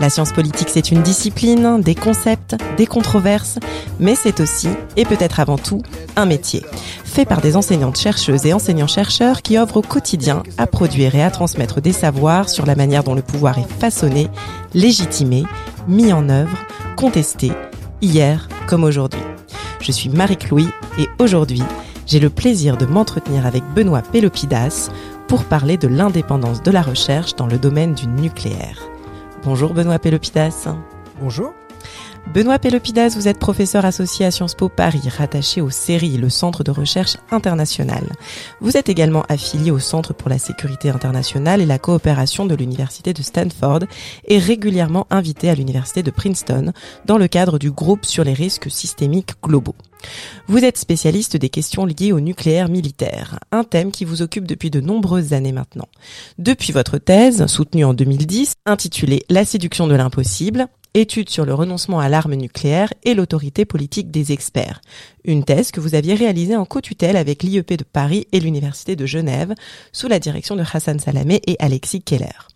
La science politique, c'est une discipline, des concepts, des controverses, mais c'est aussi, et peut-être avant tout, un métier, fait par des enseignantes chercheuses et enseignants-chercheurs qui œuvrent au quotidien à produire et à transmettre des savoirs sur la manière dont le pouvoir est façonné, légitimé, mis en œuvre, contesté, hier comme aujourd'hui. Je suis Marie-Chlouy et aujourd'hui, j'ai le plaisir de m'entretenir avec Benoît Pelopidas pour parler de l'indépendance de la recherche dans le domaine du nucléaire. Bonjour Benoît Pelopidas. Bonjour. Benoît Pelopidas, vous êtes professeur associé à Sciences Po Paris, rattaché au CERI, le Centre de recherche international. Vous êtes également affilié au Centre pour la sécurité internationale et la coopération de l'Université de Stanford et régulièrement invité à l'Université de Princeton dans le cadre du groupe sur les risques systémiques globaux. Vous êtes spécialiste des questions liées au nucléaire militaire, un thème qui vous occupe depuis de nombreuses années maintenant. Depuis votre thèse, soutenue en 2010, intitulée La séduction de l'impossible, étude sur le renoncement à l'arme nucléaire et l'autorité politique des experts. Une thèse que vous aviez réalisée en co-tutelle avec l'IEP de Paris et l'Université de Genève, sous la direction de Hassan Salamé et Alexis Keller.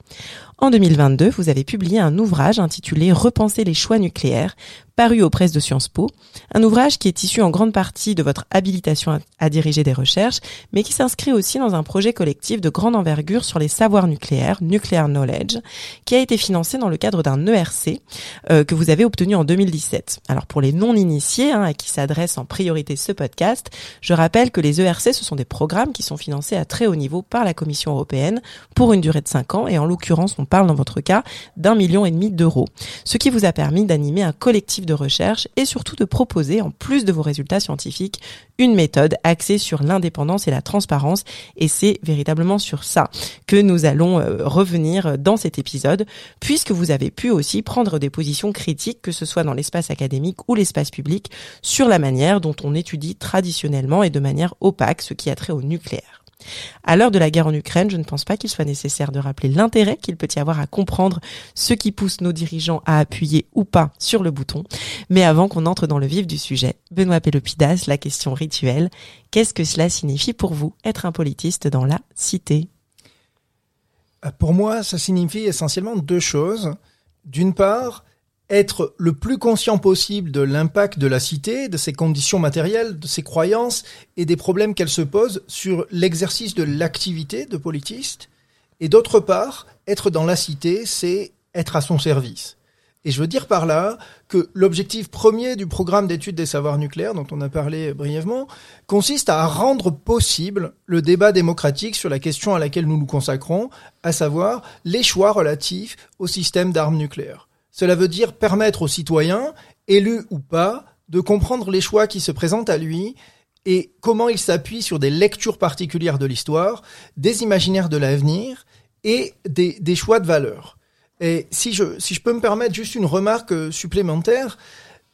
En 2022, vous avez publié un ouvrage intitulé Repenser les choix nucléaires, paru aux presses de Sciences Po, un ouvrage qui est issu en grande partie de votre habilitation à, diriger des recherches, mais qui s'inscrit aussi dans un projet collectif de grande envergure sur les savoirs nucléaires, Nuclear Knowledge, qui a été financé dans le cadre d'un ERC euh, que vous avez obtenu en 2017. Alors pour les non-initiés, hein, à qui s'adresse en priorité ce podcast, je rappelle que les ERC, ce sont des programmes qui sont financés à très haut niveau par la Commission européenne pour une durée de 5 ans, et en l'occurrence, on parle dans votre cas d'un million et demi d'euros, ce qui vous a permis d'animer un collectif de recherche et surtout de proposer, en plus de vos résultats scientifiques, une méthode axée sur l'indépendance et la transparence. Et c'est véritablement sur ça que nous allons euh, revenir dans cet épisode, puisque vous avez pu aussi prendre des positions critiques, que ce soit dans l'espace académique ou l'espace public, sur la manière dont on étudie traditionnellement et de manière opaque ce qui a trait au nucléaire. À l'heure de la guerre en Ukraine, je ne pense pas qu'il soit nécessaire de rappeler l'intérêt qu'il peut y avoir à comprendre ce qui pousse nos dirigeants à appuyer ou pas sur le bouton. Mais avant qu'on entre dans le vif du sujet, Benoît Pélopidas, la question rituelle, qu'est-ce que cela signifie pour vous être un politiste dans la cité? Euh, Pour moi, ça signifie essentiellement deux choses. D'une part, être le plus conscient possible de l'impact de la cité, de ses conditions matérielles, de ses croyances et des problèmes qu'elle se pose sur l'exercice de l'activité de politiste. Et d'autre part, être dans la cité, c'est être à son service. Et je veux dire par là que l'objectif premier du programme d'études des savoirs nucléaires, dont on a parlé brièvement, consiste à rendre possible le débat démocratique sur la question à laquelle nous nous consacrons, à savoir les choix relatifs au système d'armes nucléaires. Cela veut dire permettre aux citoyens, élus ou pas, de comprendre les choix qui se présentent à lui et comment il s'appuie sur des lectures particulières de l'histoire, des imaginaires de l'avenir et des, choix de valeur. Et si je, si je peux me permettre juste une remarque supplémentaire,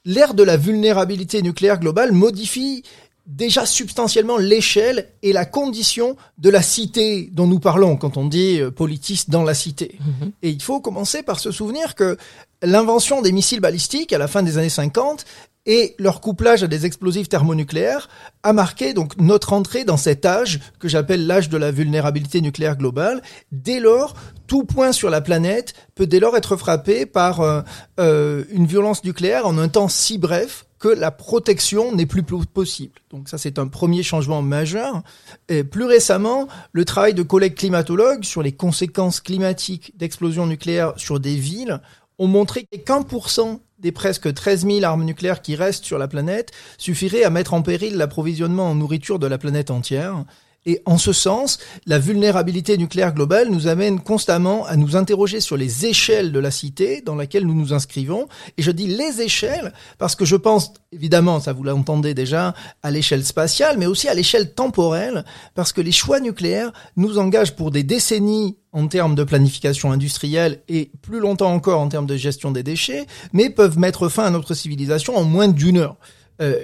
l'ère de la vulnérabilité nucléaire globale modifie déjà substantiellement l'échelle et la condition de la cité dont nous parlons quand on dit euh, politiste dans la cité. Mhm. Et il faut commencer par se souvenir que l'invention des missiles balistiques à la fin des années 50 et leur couplage à des explosifs thermonucléaires a marqué donc notre entrée dans cet âge que j'appelle l'âge de la vulnérabilité nucléaire globale. Dès lors, tout point sur la planète peut dès lors être frappé par euh, euh, une violence nucléaire en un temps si bref que la protection n'est plus possible. Donc ça, c'est un premier changement majeur. Et plus récemment, le travail de collègues climatologues sur les conséquences climatiques d'explosions nucléaires sur des villes ont montré pour cent des presque 13 000 armes nucléaires qui restent sur la planète suffirait à mettre en péril l'approvisionnement en nourriture de la planète entière. Et en ce sens, la vulnérabilité nucléaire globale nous amène constamment à nous interroger sur les échelles de la cité dans laquelle nous nous inscrivons. Et je dis les échelles parce que je pense, évidemment, ça vous l'entendez déjà, à l'échelle spatiale, mais aussi à l'échelle temporelle, parce que les choix nucléaires nous engagent pour des décennies en termes de planification industrielle et plus longtemps encore en termes de gestion des déchets, mais peuvent mettre fin à notre civilisation en moins d'une heure. Euh,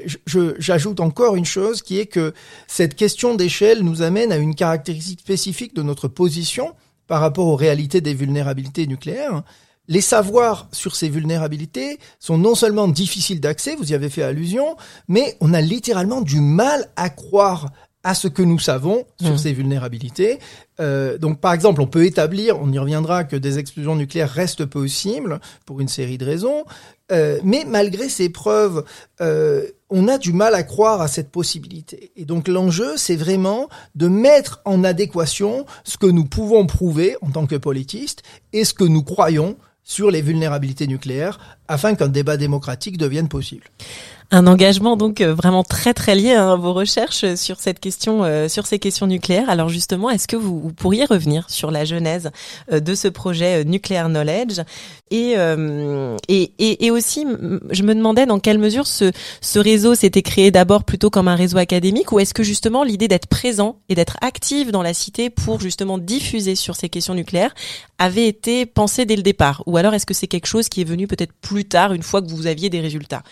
J'ajoute encore une chose qui est que cette question d'échelle nous amène à une caractéristique spécifique de notre position par rapport aux réalités des vulnérabilités nucléaires. Les savoirs sur ces vulnérabilités sont non seulement difficiles d'accès, vous y avez fait allusion, mais on a littéralement du mal à croire à ce que nous savons sur mmh. ces vulnérabilités. Euh, donc, par exemple, on peut établir, on y reviendra, que des explosions nucléaires restent possibles pour une série de raisons, euh, mais malgré ces preuves, euh, on a du mal à croire à cette possibilité. Et donc, l'enjeu, c'est vraiment de mettre en adéquation ce que nous pouvons prouver en tant que politistes et ce que nous croyons sur les vulnérabilités nucléaires afin qu'un débat démocratique devienne possible un engagement donc euh, vraiment très très lié à vos recherches sur cette question, euh, sur ces questions nucléaires. Alors justement, est-ce que vous, pourriez revenir sur la genèse euh, de ce projet Nuclear Knowledge et, et, et, aussi, je me demandais dans quelle mesure ce, ce réseau s'était créé d'abord plutôt comme un réseau académique ou est-ce que justement l'idée d'être présent et d'être active dans la cité pour justement diffuser sur ces questions nucléaires avait été pensée dès le départ? Ou alors est-ce que c'est quelque chose qui est venu peut-être plus tard une fois que vous aviez des résultats?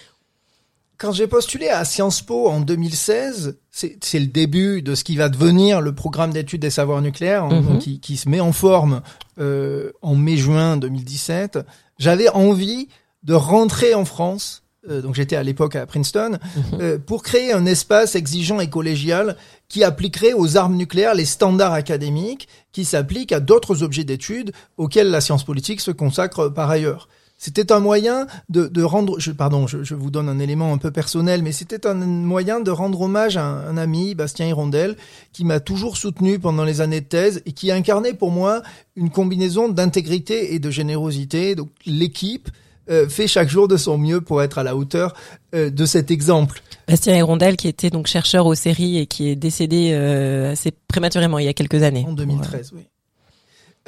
Quand j'ai postulé à Sciences Po en 2016, c'est le début de ce qui va devenir le programme d'études des savoirs nucléaires, hein, mhm. qui, qui, se met en forme euh, en mai-juin 2017. J'avais envie de rentrer en France, euh, donc j'étais à l'époque à Princeton, mhm. euh, pour créer un espace exigeant et collégial qui appliquerait aux armes nucléaires les standards académiques qui s'appliquent à d'autres objets d'études auxquels la science politique se consacre par ailleurs. C'était un moyen de, de rendre, je, pardon, je, je, vous donne un élément un peu personnel, mais c'était un moyen de rendre hommage à un, ami, Bastien Hirondel, qui m'a toujours soutenu pendant les années de thèse et qui incarnait pour moi une combinaison d'intégrité et de générosité. Donc l'équipe euh, fait chaque jour de son mieux pour être à la hauteur euh, de cet exemple. Bastien Hirondel, qui était donc chercheur aux séries et qui est décédé euh, assez prématurément il y a quelques années. En 2013, oui.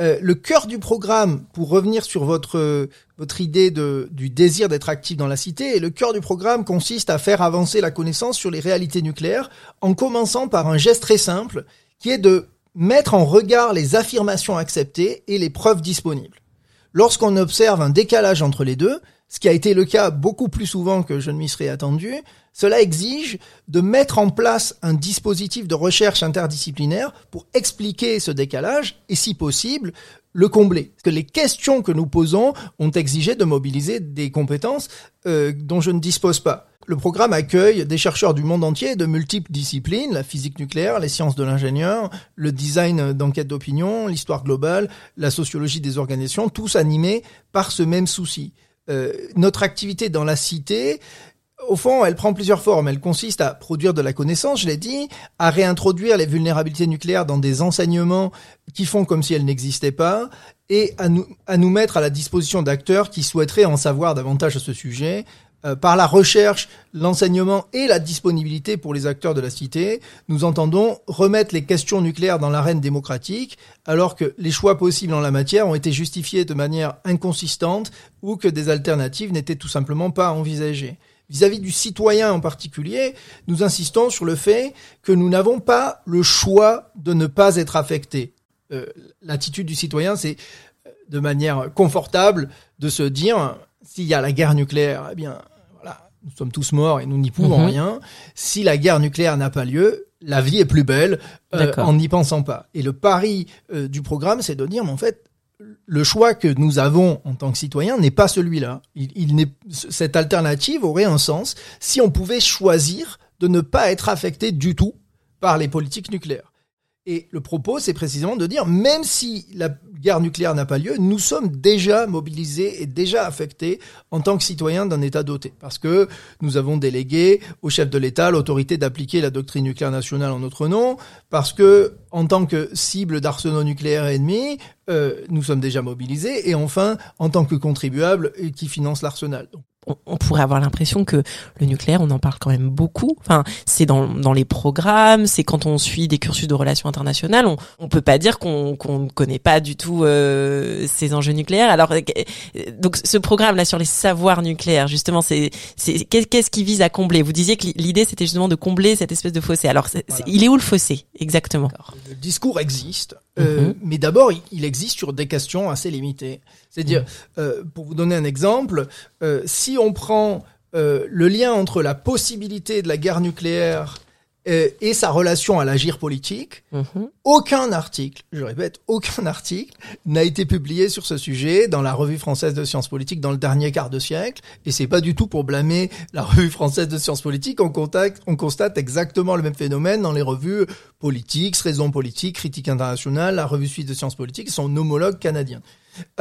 Euh, le cœur du programme, pour revenir sur votre votre idée de, du désir d'être actif dans la cité, et le cœur du programme consiste à faire avancer la connaissance sur les réalités nucléaires, en commençant par un geste très simple, qui est de mettre en regard les affirmations acceptées et les preuves disponibles. Lorsqu'on observe un décalage entre les deux, ce qui a été le cas beaucoup plus souvent que je ne m'y serais attendu, cela exige de mettre en place un dispositif de recherche interdisciplinaire pour expliquer ce décalage et, si possible, le combler. Parce que les questions que nous posons ont exigé de mobiliser des compétences euh, dont je ne dispose pas. Le programme accueille des chercheurs du monde entier de multiples disciplines, la physique nucléaire, les sciences de l'ingénieur, le design d'enquête d'opinion, l'histoire globale, la sociologie des organisations, tous animés par ce même souci. Euh, notre activité dans la cité, au fond, elle prend plusieurs formes. Elle consiste à produire de la connaissance, je l'ai dit, à réintroduire les vulnérabilités nucléaires dans des enseignements qui font comme si elles n'existaient pas, et à nous, à nous mettre à la disposition d'acteurs qui souhaiteraient en savoir davantage à ce sujet, euh, par la recherche, l'enseignement et la disponibilité pour les acteurs de la cité, nous entendons remettre les questions nucléaires dans l'arène démocratique, alors que les choix possibles en la matière ont été justifiés de manière inconsistante ou que des alternatives n'étaient tout simplement pas envisagées. Vis-à-vis du citoyen en particulier, nous insistons sur le fait que nous n'avons pas le choix de ne pas être affectés. Euh, L'attitude du citoyen, c'est euh, de manière confortable de se dire s'il y a la guerre nucléaire, eh bien nous sommes tous morts et nous n'y pouvons mhm. rien. Si la guerre nucléaire n'a pas lieu, la vie est plus belle euh, en n'y pensant pas. Et le pari euh, du programme, c'est de dire, mais en fait, le choix que nous avons en tant que citoyens n'est pas celui-là. Il, il cette alternative aurait un sens si on pouvait choisir de ne pas être affecté du tout par les politiques nucléaires. Et le propos, c'est précisément de dire, même si la guerre nucléaire n'a pas lieu, nous sommes déjà mobilisés et déjà affectés en tant que citoyens d'un État doté. Parce que nous avons délégué au chef de l'État l'autorité d'appliquer la doctrine nucléaire nationale en notre nom, parce que en tant que cible d'arsenaux nucléaires ennemis, euh, nous sommes déjà mobilisés, et enfin, en tant que contribuables qui financent l'arsenal. On, pourrait avoir l'impression que le nucléaire, on en parle quand même beaucoup. Enfin, c'est dans, dans les programmes, c'est quand on suit des cursus de relations internationales, on, on peut pas dire qu'on qu'on ne connaît pas du tout euh, ces enjeux nucléaires. Alors, euh, donc ce programme là sur les savoirs nucléaires, justement, c'est c'est qu'est-ce qui vise à combler? Vous disiez que l'idée c'était justement de combler cette espèce de fossé. Alors, il est où le fossé exactement? Le discours existe, euh, mhm. mais d'abord il existe sur des questions assez limitées. C'est-à-dire, mhm. euh, pour vous donner un exemple, euh, si on prend euh, le lien entre la possibilité de la guerre nucléaire euh, et sa relation à l'agir politique, mhm. aucun article, je répète, aucun article n'a été publié sur ce sujet dans la revue française de sciences politiques dans le dernier quart de siècle. Et c'est pas du tout pour blâmer la revue française de sciences politiques. On, contacte, on constate exactement le même phénomène dans les revues politiques, Raison politique, Critique internationale, la revue suisse de sciences politiques, son homologue canadien.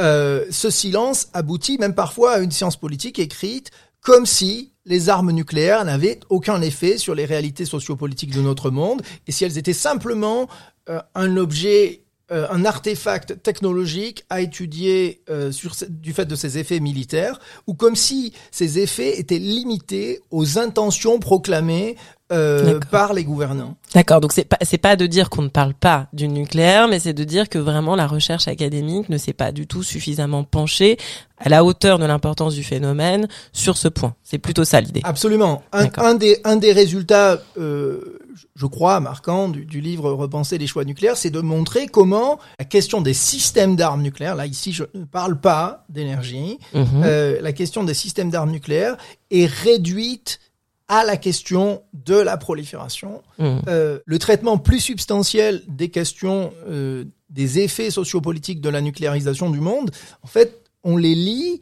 Euh, ce silence aboutit même parfois à une science politique écrite comme si les armes nucléaires n'avaient aucun effet sur les réalités sociopolitiques de notre monde, et si elles étaient simplement euh, un objet, euh, un artefact technologique à étudier euh, sur, du fait de ses effets militaires, ou comme si ces effets étaient limités aux intentions proclamées euh, par les gouvernants. D'accord, donc c'est pas c'est pas de dire qu'on ne parle pas du nucléaire, mais c'est de dire que vraiment la recherche académique ne s'est pas du tout suffisamment penchée à la hauteur de l'importance du phénomène sur ce point. C'est plutôt ça l'idée. Absolument. Un, un, des un des résultats, euh, je crois, marquant du, du, livre Repenser les choix nucléaires, c'est de montrer comment la question des systèmes d'armes nucléaires, là ici je ne parle pas d'énergie, mhm. euh, la question des systèmes d'armes nucléaires est réduite à la question de la prolifération. Mmh. Euh, le traitement plus substantiel des questions euh, des effets sociopolitiques de la nucléarisation du monde, en fait, on les lit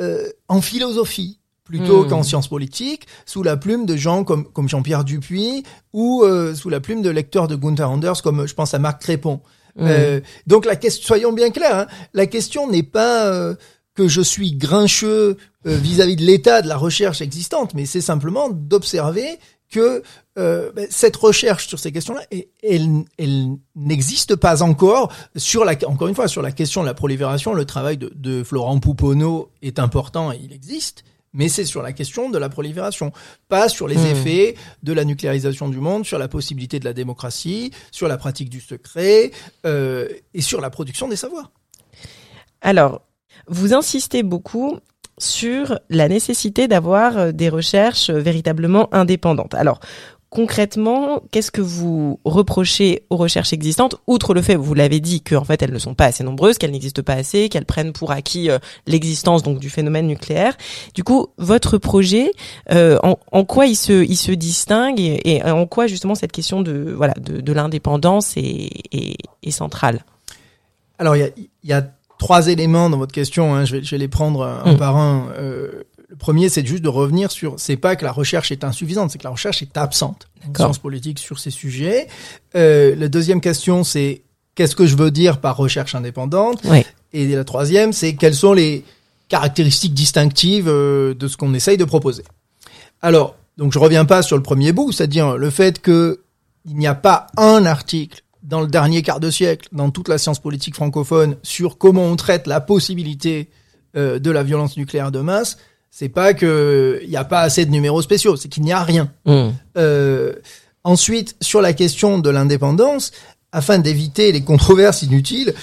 euh, en philosophie plutôt mmh. qu'en sciences politiques, sous la plume de gens comme, comme Jean-Pierre Dupuis ou euh, sous la plume de lecteurs de Gunther Anders, comme je pense à Marc Crépon. Mmh. Euh, donc la question, soyons bien clairs, hein, la question n'est pas que je suis grincheux euh, vis-à-vis de l'état de la recherche existante, mais c'est simplement d'observer que euh, ben, cette recherche sur ces questions-là, elle, elle n'existe pas encore sur la, encore une fois, sur la question de la prolifération. Le travail de, de Florent Pouponneau est important et il existe, mais c'est sur la question de la prolifération, pas sur les hmm. effets de la nucléarisation du monde, sur la possibilité de la démocratie, sur la pratique du secret euh, et sur la production des savoirs. Alors, vous insistez beaucoup sur la nécessité d'avoir euh, des recherches euh, véritablement indépendantes. Alors, concrètement, qu'est-ce que vous reprochez aux recherches existantes, outre le fait, vous l'avez dit, qu'en fait elles ne sont pas assez nombreuses, qu'elles n'existent pas assez, qu'elles prennent pour acquis euh, l'existence donc du phénomène nucléaire. Du coup, votre projet, en, quoi il se, il se distingue et, en quoi justement cette question de voilà de, de l'indépendance est, est, est, centrale? Alors il y a, y a trois éléments dans votre question. Hein, je, vais, je, vais, les prendre un mm. par un. Euh, le premier, c'est juste de revenir sur. C'est pas que la recherche est insuffisante, c'est que la recherche est absente en sciences politiques sur ces sujets. Euh, la deuxième question, c'est qu'est-ce que je veux dire par recherche indépendante? Oui. Et la troisième, c'est quelles sont les caractéristiques distinctives euh, de ce qu'on essaye de proposer. Alors, donc je reviens pas sur le premier bout, c'est-à-dire le fait que il n'y a pas un article dans le dernier quart de siècle, dans toute la science politique francophone, sur comment on traite la possibilité euh, de la violence nucléaire de masse, c'est pas que il n'y a pas assez de numéros spéciaux, c'est qu'il n'y a rien. Mmh. Euh, ensuite, sur la question de l'indépendance, afin d'éviter les controverses inutiles,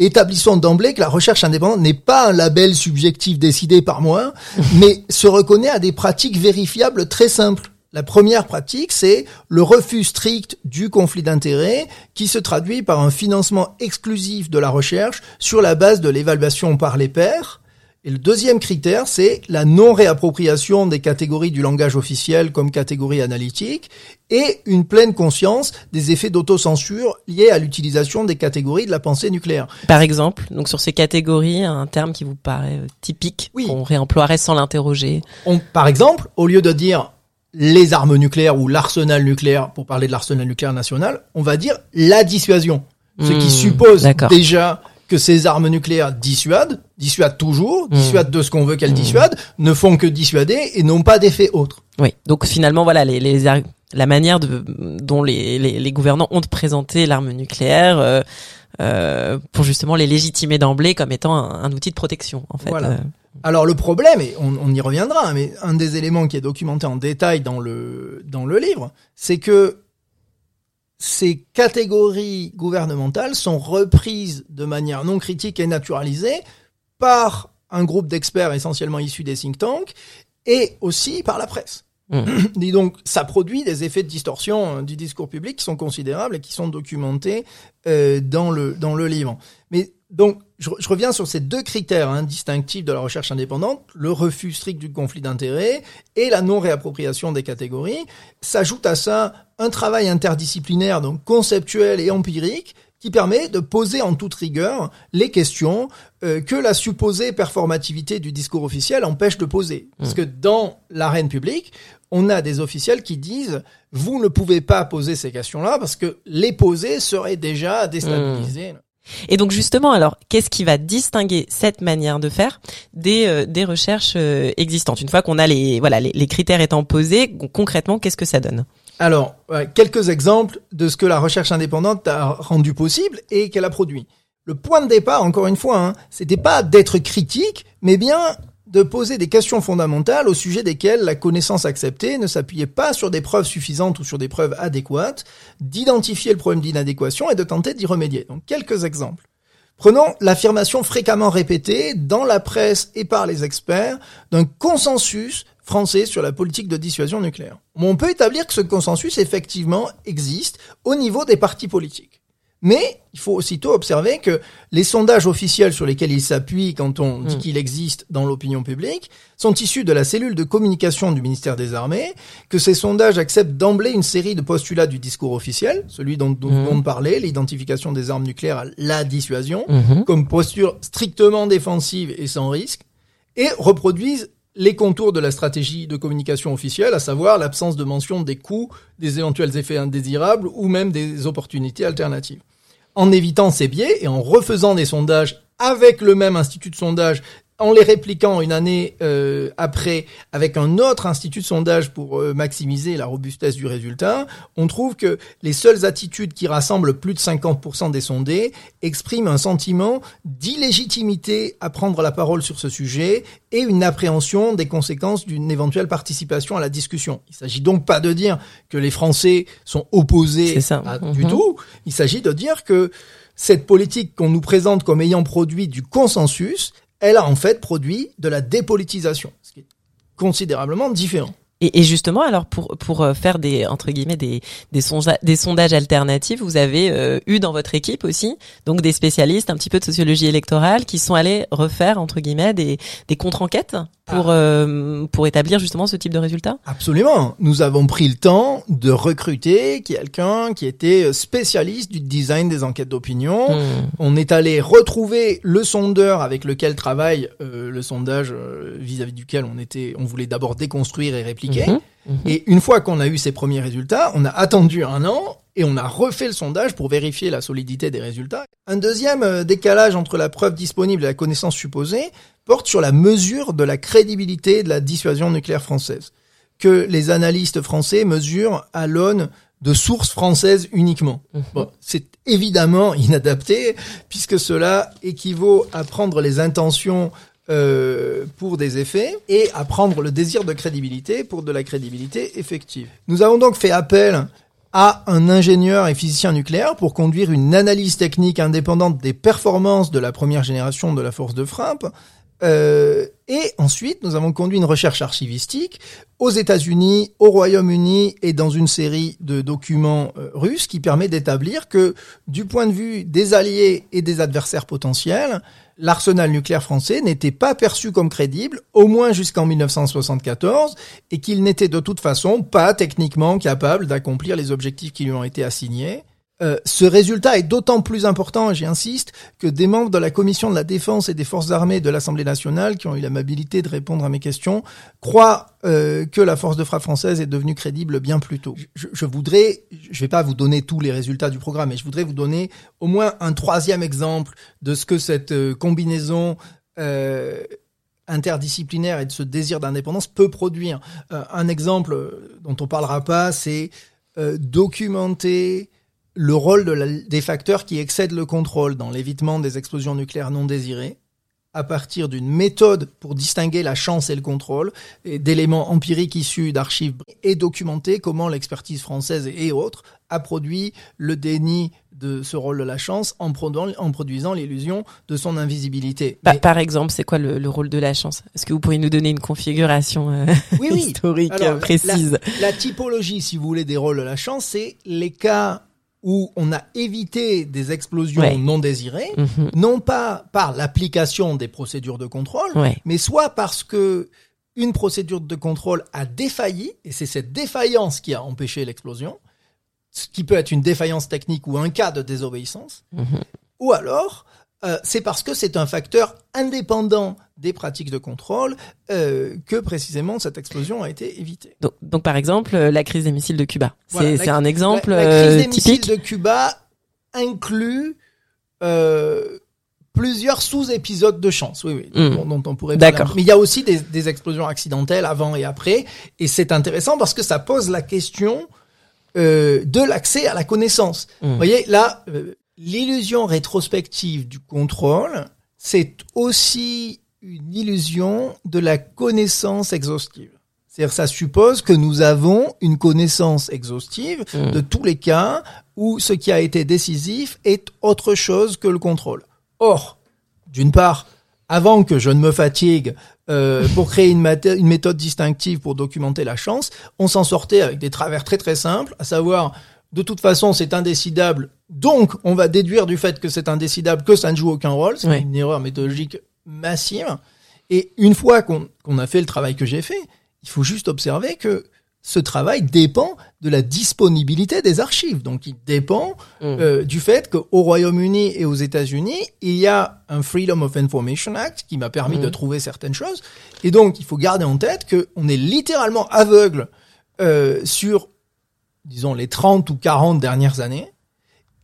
établissons d'emblée que la recherche indépendante n'est pas un label subjectif décidé par moi, mais se reconnaît à des pratiques vérifiables très simples. La première pratique, c'est le refus strict du conflit d'intérêts qui se traduit par un financement exclusif de la recherche sur la base de l'évaluation par les pairs. Et le deuxième critère, c'est la non-réappropriation des catégories du langage officiel comme catégorie analytique et une pleine conscience des effets d'autocensure liés à l'utilisation des catégories de la pensée nucléaire. Par exemple, donc sur ces catégories, un terme qui vous paraît typique, oui. qu'on réemploierait sans l'interroger. Par exemple, au lieu de dire les armes nucléaires ou l'arsenal nucléaire, pour parler de l'arsenal nucléaire national, on va dire la dissuasion. Ce qui hmm, suppose déjà que ces armes nucléaires dissuadent, dissuadent toujours, hmm. dissuadent de ce qu'on veut qu'elles hmm. dissuadent, ne font que dissuader et n'ont pas d'effet autre. Oui, donc finalement, voilà, les, les la manière de, dont les, les, les gouvernants ont présenté l'arme nucléaire euh, euh, pour justement les légitimer d'emblée comme étant un, outil de protection, en fait. Voilà. Alors le problème, et on, on, y reviendra, mais un des éléments qui est documenté en détail dans le dans le livre, c'est que ces catégories gouvernementales sont reprises de manière non critique et naturalisée par un groupe d'experts essentiellement issus des think tanks et aussi par la presse. Mmh. Et donc, ça produit des effets de distorsion euh, du discours public qui sont considérables et qui sont documentés euh, dans le dans le livre. Mais donc, je, je reviens sur ces deux critères hein, distinctifs de la recherche indépendante le refus strict du conflit d'intérêts et la non réappropriation des catégories. S'ajoute à ça un travail interdisciplinaire, donc conceptuel et empirique, qui permet de poser en toute rigueur les questions euh, que la supposée performativité du discours officiel empêche de poser. Parce mmh. que dans l'arène publique, on a des officiels qui disent vous ne pouvez pas poser ces questions-là parce que les poser serait déjà déstabilisé. Mmh. Et donc justement, alors, qu'est-ce qui va distinguer cette manière de faire des, euh, des recherches euh, existantes? Une fois qu'on a les voilà les, les critères étant posés, concrètement, qu'est-ce que ça donne? Alors, quelques exemples de ce que la recherche indépendante a rendu possible et qu'elle a produit. Le point de départ, encore une fois, hein, c'était pas d'être critique, mais bien de poser des questions fondamentales au sujet desquelles la connaissance acceptée ne s'appuyait pas sur des preuves suffisantes ou sur des preuves adéquates, d'identifier le problème d'inadéquation et de tenter d'y remédier. Donc quelques exemples. Prenons l'affirmation fréquemment répétée dans la presse et par les experts d'un consensus français sur la politique de dissuasion nucléaire. On peut établir que ce consensus effectivement existe au niveau des partis politiques. Mais il faut aussitôt observer que les sondages officiels sur lesquels il s'appuie quand on dit hmm. qu'il existe dans l'opinion publique sont issus de la cellule de communication du ministère des Armées, que ces sondages acceptent d'emblée une série de postulats du discours officiel, celui dont, dont hmm. on parlait, l'identification des armes nucléaires à la dissuasion, hmm. comme posture strictement défensive et sans risque, et reproduisent les contours de la stratégie de communication officielle, à savoir l'absence de mention des coûts, des éventuels effets indésirables ou même des opportunités alternatives. En évitant ces biais et en refaisant des sondages avec le même institut de sondage en les répliquant une année euh, après avec un autre institut de sondage pour euh, maximiser la robustesse du résultat, on trouve que les seules attitudes qui rassemblent plus de 50% des sondés expriment un sentiment d'illégitimité à prendre la parole sur ce sujet et une appréhension des conséquences d'une éventuelle participation à la discussion. Il s'agit donc pas de dire que les Français sont opposés à, du tout, il s'agit de dire que cette politique qu'on nous présente comme ayant produit du consensus, elle a en fait produit de la dépolitisation, ce qui est considérablement différent. Et, justement, alors pour pour euh, faire des entre guillemets des des, des sondages alternatifs, vous avez euh, eu dans votre équipe aussi donc des spécialistes un petit peu de sociologie électorale qui sont allés refaire entre guillemets des des contre-enquêtes pour ah. euh, pour établir justement ce type de résultats Absolument. Nous avons pris le temps de recruter quelqu'un qui était spécialiste du design des enquêtes d'opinion. Hmm. On est allé retrouver le sondeur avec lequel travaille euh, le sondage vis-à-vis duquel on était on voulait d'abord déconstruire et répliquer. Mhm. Mhm. Et une fois qu'on a eu ces premiers résultats, on a attendu un an et on a refait le sondage pour vérifier la solidité des résultats. Un deuxième décalage entre la preuve disponible et la connaissance supposée porte sur la mesure de la crédibilité de la dissuasion nucléaire française, que les analystes français mesurent à l'aune de sources françaises uniquement. Mhm. Bon, c'est évidemment inadapté puisque cela équivaut à prendre les intentions euh, pour des effets et à prendre le désir de crédibilité pour de la crédibilité effective. Nous avons donc fait appel à un ingénieur et physicien nucléaire pour conduire une analyse technique indépendante des performances de la première génération de la force de frappe euh, et ensuite, nous avons conduit une recherche archivistique aux États-Unis, au Royaume-Uni et dans une série de documents euh, russes qui permet d'établir que, du point de vue des alliés et des adversaires potentiels, l'arsenal nucléaire français n'était pas perçu comme crédible, au moins jusqu'en 1974, et qu'il n'était de toute façon pas techniquement capable d'accomplir les objectifs qui lui ont été assignés. Euh, ce résultat est d'autant plus important, j'insiste, que des membres de la Commission de la Défense et des Forces armées de l'Assemblée nationale, qui ont eu l'amabilité de répondre à mes questions, croient euh, que la force de frappe française est devenue crédible bien plus tôt. Je, je voudrais, je vais pas vous donner tous les résultats du programme, mais je voudrais vous donner au moins un troisième exemple de ce que cette euh, combinaison interdisciplinaire et de ce désir d'indépendance peut produire. Euh, un exemple dont on parlera pas, c'est euh, documenter le rôle de des facteurs qui excèdent le contrôle dans l'évitement des explosions nucléaires non désirées à partir d'une méthode pour distinguer la chance et le contrôle, et d'éléments empiriques issus d'archives, et documenter comment l'expertise française et autres a produit le déni de ce rôle de la chance en, en produisant l'illusion de son invisibilité. Bah, par exemple, c'est quoi le, rôle de la chance? Est-ce que vous pourriez nous donner une configuration euh, historique précise? la typologie, si vous voulez, des rôles de la chance, c'est les cas où on a évité des explosions non désirées, mhm. non pas par l'application des procédures de contrôle, mais soit parce que une procédure de contrôle a défailli, et c'est cette défaillance qui a empêché l'explosion, ce qui peut être une défaillance technique ou un cas de désobéissance, mhm. ou alors euh, c'est parce que c'est un facteur indépendant des pratiques de contrôle euh, que précisément cette explosion a été évitée. Donc, par exemple, euh, la crise des missiles de Cuba, c'est un exemple la, la crise des typique. missiles de Cuba inclut plusieurs sous-épisodes de chance, oui, oui, hmm. dont, on pourrait parler. Mais il y a aussi des, des explosions accidentelles avant et après, et c'est intéressant parce que ça pose la question de l'accès à la connaissance. Hmm. Vous voyez, là, l'illusion rétrospective du contrôle, c'est aussi une illusion de la connaissance exhaustive. C'est-à-dire ça suppose que nous avons une connaissance exhaustive mmh. de tous les cas où ce qui a été décisif est autre chose que le contrôle. Or, d'une part, avant que je ne me fatigue euh, pour créer une, une, méthode distinctive pour documenter la chance, on s'en sortait avec des travers très très simples, à savoir de toute façon, c'est indécidable. Donc, on va déduire du fait que c'est indécidable que ça ne joue aucun rôle. C'est une erreur méthodologique massive. Et une fois qu'on a fait le travail que j'ai fait, il faut juste observer que ce travail dépend de la disponibilité des archives. Donc, il dépend mm. euh, du fait qu'au Royaume-Uni et aux États-Unis, il y a un Freedom of Information Act qui m'a permis de mm. trouver certaines choses. Et donc, il faut garder en tête qu'on est littéralement aveugle euh, sur disons, les 30 ou 40 dernières années,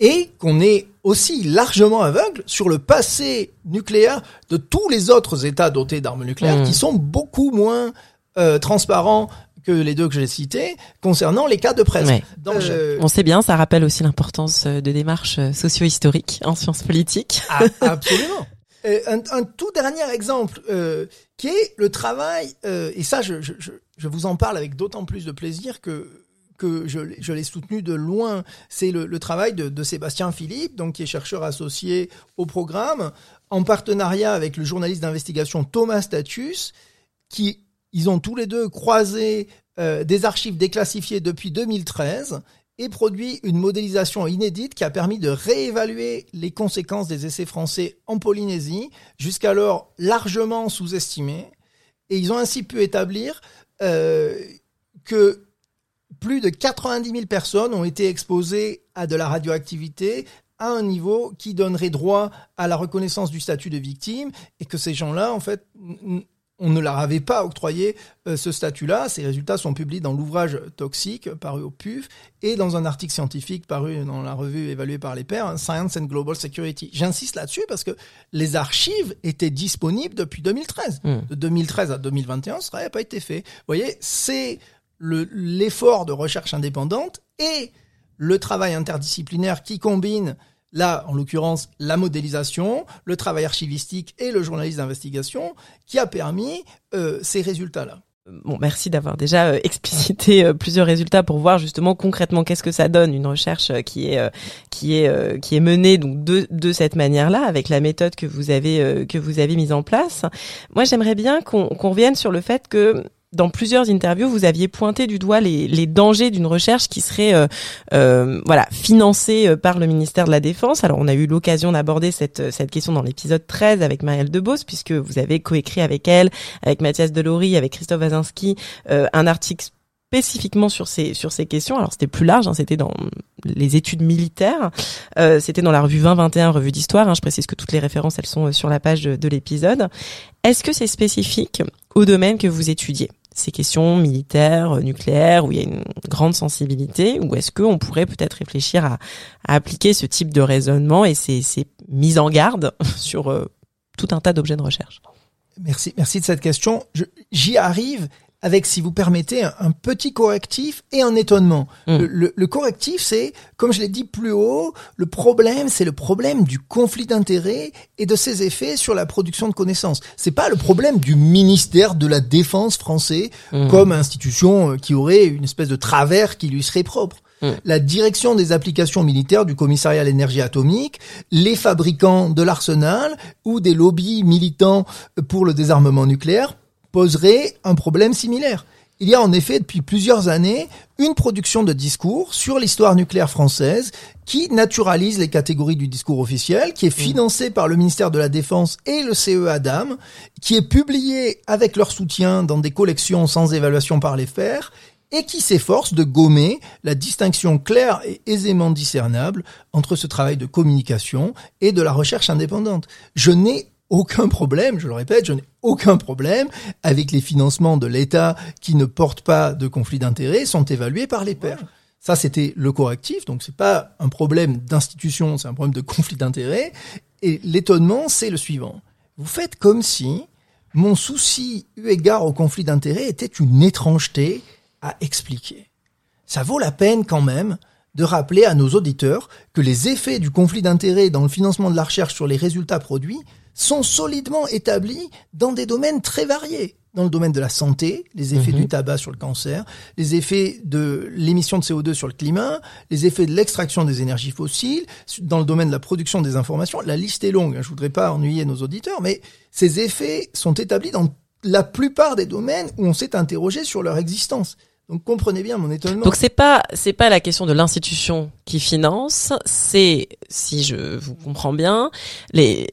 et qu'on est aussi largement aveugle sur le passé nucléaire de tous les autres États dotés d'armes nucléaires, qui mmh. sont beaucoup moins euh, transparents que les deux que j'ai cités concernant les cas de presse. Euh, On sait bien, ça rappelle aussi l'importance euh, de démarches socio-historiques en sciences politiques. Ah, absolument. Un, un, tout dernier exemple qui est le travail, et ça je, je, je vous en parle avec d'autant plus de plaisir que que je, l'ai soutenu de loin, c'est le, travail de, de, Sébastien Philippe, donc qui est chercheur associé au programme, en partenariat avec le journaliste d'investigation Thomas Status, qui ils ont tous les deux croisé euh, des archives déclassifiées depuis 2013 et produit une modélisation inédite qui a permis de réévaluer les conséquences des essais français en Polynésie, jusqu'alors largement sous-estimés. Et ils ont ainsi pu établir euh, que plus de 90 000 personnes ont été exposées à de la radioactivité à un niveau qui donnerait droit à la reconnaissance du statut de victime et que ces gens-là, en fait, on ne leur avait pas octroyé euh, ce statut-là. Ces résultats sont publiés dans l'ouvrage Toxique, paru au PUF, et dans un article scientifique paru dans la revue évaluée par les pairs, Science and Global Security. J'insiste là-dessus parce que les archives étaient disponibles depuis 2013. Hmm. De 2013 à 2021, ça n'avait pas été fait. Vous voyez, c'est l'effort de recherche indépendante et le travail interdisciplinaire qui combine là, en l'occurrence, la modélisation, le travail archivistique et le journalisme d'investigation, qui a permis euh, ces résultats-là. Bon, merci d'avoir déjà euh, explicité euh, plusieurs résultats pour voir justement concrètement qu'est-ce que ça donne une recherche qui est qui est qui est menée donc de de cette manière-là avec la méthode que vous avez que vous avez mise en place. Moi, j'aimerais bien qu'on qu'on revienne sur le fait que dans plusieurs interviews, vous aviez pointé du doigt les, les dangers d'une recherche qui serait euh, euh, voilà financée euh, par le ministère de la Défense. Alors, on a eu l'occasion d'aborder cette, cette question dans l'épisode 13 avec Marielle Debos, puisque vous avez coécrit avec elle, avec Mathias Delory, avec Christophe Wazinski, un article spécifiquement sur ces sur ces questions. Alors c'était plus large, hein, c'était dans les études militaires, euh, c'était dans la revue 2021, revue d'histoire. Hein, je précise que toutes les références elles sont sur la page de, de l'épisode. Est-ce que c'est spécifique au domaine que vous étudiez? Ces questions militaires, nucléaires, où il y a une grande sensibilité, ou est-ce qu'on pourrait peut-être réfléchir à, à, appliquer ce type de raisonnement et ces, ces mises en garde sur euh, tout un tas d'objets de recherche? Merci, merci de cette question. J'y arrive avec, si vous permettez, un, petit correctif et un étonnement. Mm. Le, le, correctif, c'est, comme je l'ai dit plus haut, le problème, c'est le problème du conflit d'intérêts et de ses effets sur la production de connaissances. C'est pas le problème du ministère de la Défense français mm. comme institution euh, qui aurait une espèce de travers qui lui serait propre. Mm. La direction des applications militaires du commissariat à l'énergie atomique, les fabricants de l'arsenal ou des lobbies militants pour le désarmement nucléaire poserait un problème similaire. Il y a en effet depuis plusieurs années une production de discours sur l'histoire nucléaire française qui naturalise les catégories du discours officiel, qui est mmh. financée par le ministère de la Défense et le CE Adam, qui est publiée avec leur soutien dans des collections sans évaluation par les fers et qui s'efforce de gommer la distinction claire et aisément discernable entre ce travail de communication et de la recherche indépendante. Je n'ai aucun problème, je le répète, je n'ai aucun problème avec les financements de l'État qui ne portent pas de conflit d'intérêts sont évalués par les pairs. Ça, c'était le correctif, donc c'est pas un problème d'institution, c'est un problème de conflit d'intérêts. Et l'étonnement, c'est le suivant. Vous faites comme si mon souci eu égard au conflit d'intérêts était une étrangeté à expliquer. Ça vaut la peine quand même de rappeler à nos auditeurs que les effets du conflit d'intérêts dans le financement de la recherche sur les résultats produits sont solidement établis dans des domaines très variés. Dans le domaine de la santé, les effets mhm. du tabac sur le cancer, les effets de l'émission de CO2 sur le climat, les effets de l'extraction des énergies fossiles, dans le domaine de la production des informations. La liste est longue, hein, je voudrais pas ennuyer nos auditeurs, mais ces effets sont établis dans la plupart des domaines où on s'est interrogé sur leur existence. Donc comprenez bien mon étonnement. Donc c'est pas c'est pas la question de l'institution qui finance, c'est si je vous comprends bien, les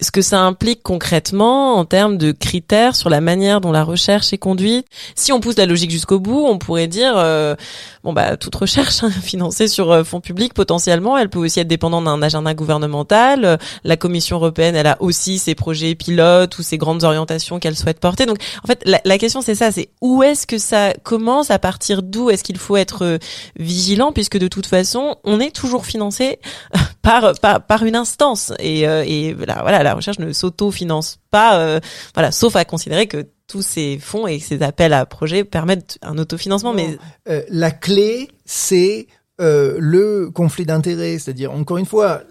ce que ça implique concrètement en termes de critères sur la manière dont la recherche est conduite. Si on pousse la logique jusqu'au bout, on pourrait dire euh, bon bah toute recherche hein, financée sur euh, fonds publics potentiellement, elle peut aussi être dépendante d'un agenda gouvernemental. La Commission européenne, elle a aussi ses projets pilotes ou ses grandes orientations qu'elle souhaite porter. Donc en fait la, question c'est ça, c'est où est-ce que ça commence, à partir d'où est-ce qu'il faut être euh, vigilant puisque de toute façon on est toujours financé par par, par une instance et, et voilà la recherche ne s'auto-finance pas, euh, voilà, sauf à considérer que tous ces fonds et ces appels à projets permettent un autofinancement. Mais euh, la clé, c'est euh, le conflit d'intérêts, c'est-à-dire encore une fois,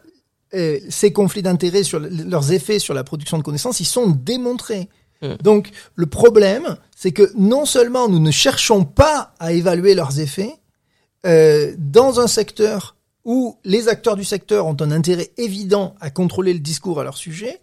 ces conflits d'intérêts sur leurs effets sur la production de connaissances, ils sont démontrés. Hmm. Donc le problème, c'est que non seulement nous ne cherchons pas à évaluer leurs effets dans un secteur où les acteurs du secteur ont un intérêt évident à contrôler le discours à leur sujet,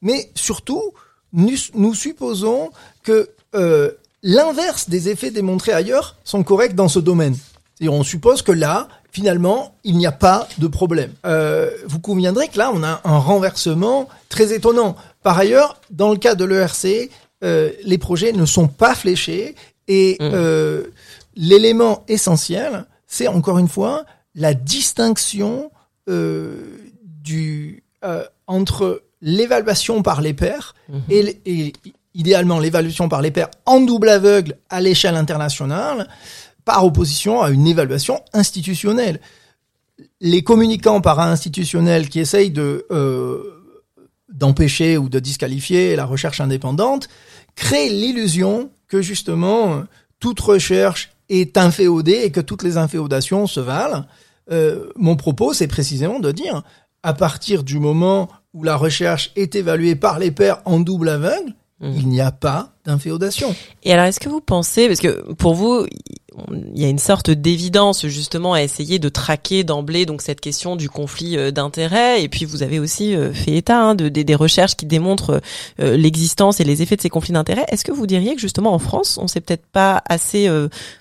mais surtout, nous, supposons que euh, l'inverse des effets démontrés ailleurs sont corrects dans ce domaine. C'est-à-dire, on suppose que là, finalement, il n'y a pas de problème. Euh, vous conviendrez que là, on a un renversement très étonnant. Par ailleurs, dans le cas de l'ERC, euh, les projets ne sont pas fléchés et mmh. l'élément essentiel, c'est encore une fois la distinction euh, du, euh, entre l'évaluation par les pairs mhm. et, idéalement l'évaluation par les pairs en double aveugle à l'échelle internationale par opposition à une évaluation institutionnelle. Les communicants para-institutionnels qui essayent de euh, d'empêcher ou de disqualifier la recherche indépendante créent l'illusion que justement toute recherche est inféodée et que toutes les inféodations se valent. Euh, mon propos, c'est précisément de dire, à partir du moment où la recherche est évaluée par les pairs en double aveugle, mmh. il n'y a pas d'inféodation. Et alors, est-ce que vous pensez, parce que pour vous, il y a une sorte d'évidence justement à essayer de traquer d'emblée donc cette question du conflit euh, d'intérêts? Et puis vous avez aussi euh, fait état hein, de, des recherches qui démontrent euh, l'existence et les effets de ces conflits d'intérêts. Est-ce que vous diriez que justement en France on s'est peut-être pas assez